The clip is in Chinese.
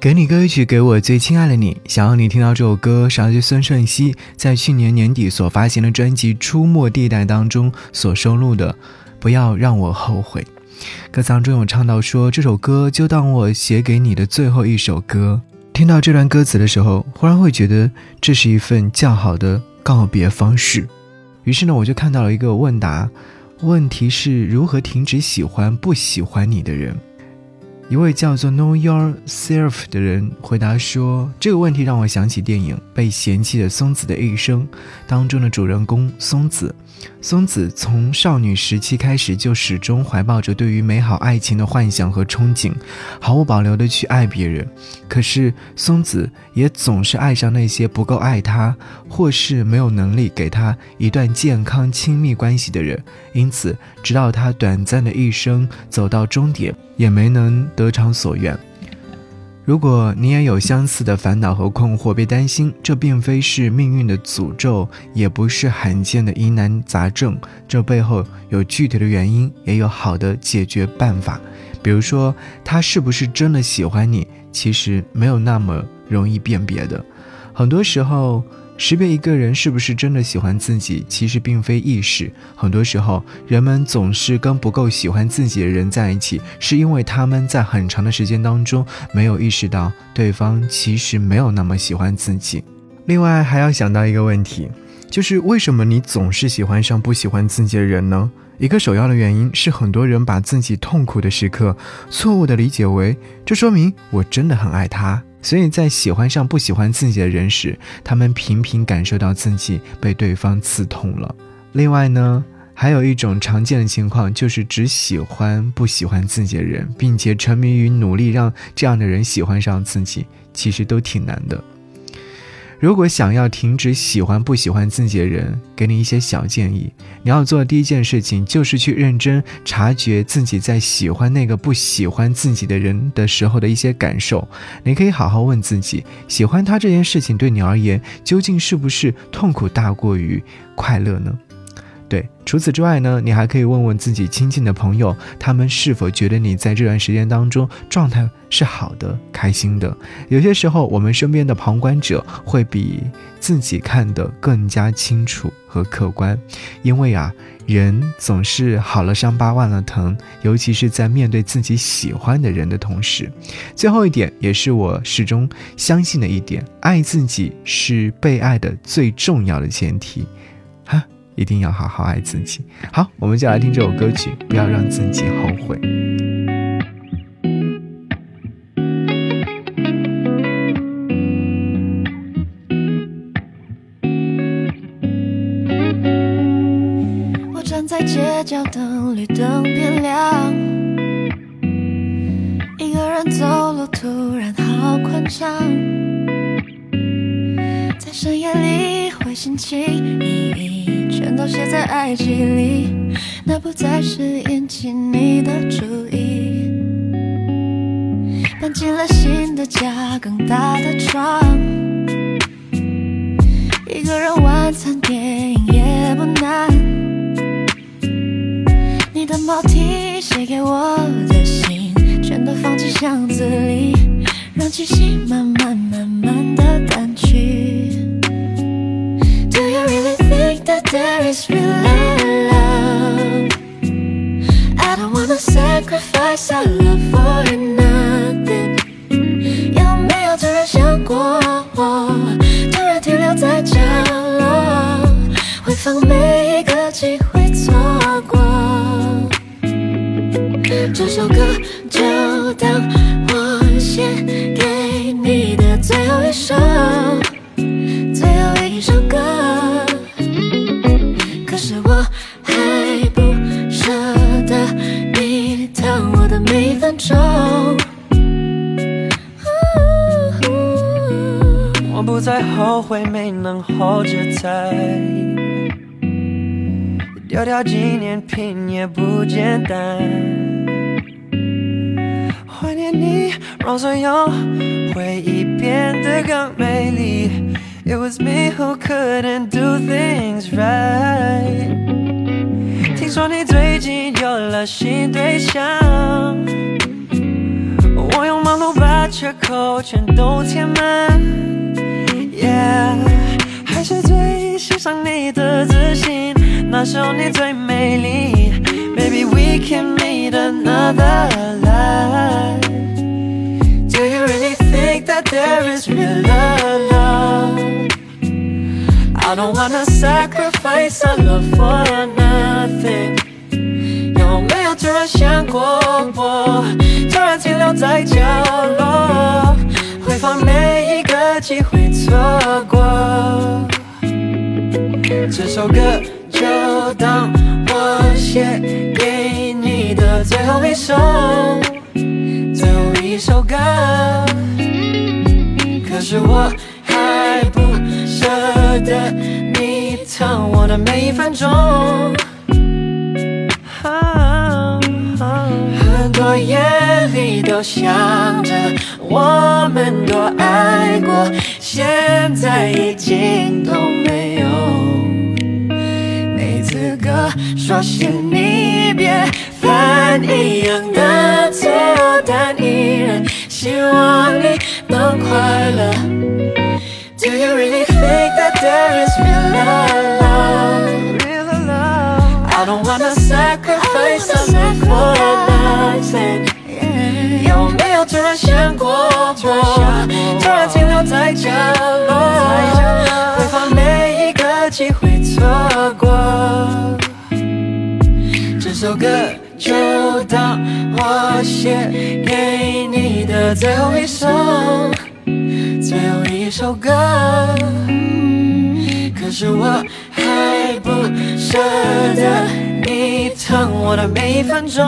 给你歌曲，给我最亲爱的你。想要你听到这首歌，是来自孙盛希在去年年底所发行的专辑《出没地带》当中所收录的。不要让我后悔。歌词当中有唱到说，这首歌就当我写给你的最后一首歌。听到这段歌词的时候，忽然会觉得这是一份较好的告别方式。于是呢，我就看到了一个问答，问题是如何停止喜欢不喜欢你的人。一位叫做 Know Yourself 的人回答说：“这个问题让我想起电影《被嫌弃的松子的一生》当中的主人公松子。松子从少女时期开始就始终怀抱着对于美好爱情的幻想和憧憬，毫无保留的去爱别人。可是松子也总是爱上那些不够爱她，或是没有能力给她一段健康亲密关系的人。因此，直到她短暂的一生走到终点，也没能得偿所愿。”如果你也有相似的烦恼和困惑，别担心，这并非是命运的诅咒，也不是罕见的疑难杂症，这背后有具体的原因，也有好的解决办法。比如说，他是不是真的喜欢你，其实没有那么容易辨别的，很多时候。识别一个人是不是真的喜欢自己，其实并非易事。很多时候，人们总是跟不够喜欢自己的人在一起，是因为他们在很长的时间当中没有意识到对方其实没有那么喜欢自己。另外，还要想到一个问题，就是为什么你总是喜欢上不喜欢自己的人呢？一个首要的原因是，很多人把自己痛苦的时刻错误地理解为，这说明我真的很爱他。所以在喜欢上不喜欢自己的人时，他们频频感受到自己被对方刺痛了。另外呢，还有一种常见的情况，就是只喜欢不喜欢自己的人，并且沉迷于努力让这样的人喜欢上自己，其实都挺难的。如果想要停止喜欢不喜欢自己的人，给你一些小建议。你要做的第一件事情就是去认真察觉自己在喜欢那个不喜欢自己的人的时候的一些感受。你可以好好问自己，喜欢他这件事情对你而言，究竟是不是痛苦大过于快乐呢？对，除此之外呢，你还可以问问自己亲近的朋友，他们是否觉得你在这段时间当中状态是好的、开心的。有些时候，我们身边的旁观者会比自己看得更加清楚和客观，因为啊，人总是好了伤疤忘了疼，尤其是在面对自己喜欢的人的同时。最后一点，也是我始终相信的一点，爱自己是被爱的最重要的前提。哈一定要好好爱自己。好，我们就来听这首歌曲，不要让自己后悔。我站在街角等绿灯变亮，一个人走路突然好宽敞，在深夜里会心情。全都写在爱情里，那不再是引起你的注意。搬进了新的家，更大的床，一个人晚餐电影也不难。你的毛 T 写给我的信，全都放进箱子里，让气息慢慢 I don't wanna sacrifice our love for nothing. 有没有突然想过我？突然停留在角落，回放每一个机会错过。这首歌就当我写给你的最后一首。最后一首歌，可是我还我不再后悔没能 hold 着 tight，丢掉纪念品也不简单。怀念你，让所有回忆变得更美丽。It was me who couldn't do things right。说你最近有了新对象。我用忙碌把缺口全都填满。Yeah，还是最欣赏你的自信，那时候你最美丽。Maybe we can meet another life. Do you really think that there is real love? I don't wanna sacrifice our love for nothing. 有没有突然想过我？突然停留在角落，回放每一个机会错过。这首歌就当我写给你的最后一首，最后一首歌。可是我每一分钟。很多夜里都想着我们多爱过，现在已经都没有。没资格说是你别犯一样的错，但依然希望你能快乐。Do you really think that there is 有突然想过我？突然停留在角落，回放每一个机会错过。这首歌就当我写给你的最后一首，最后一首歌。可是我还不舍得你疼我的每一分钟。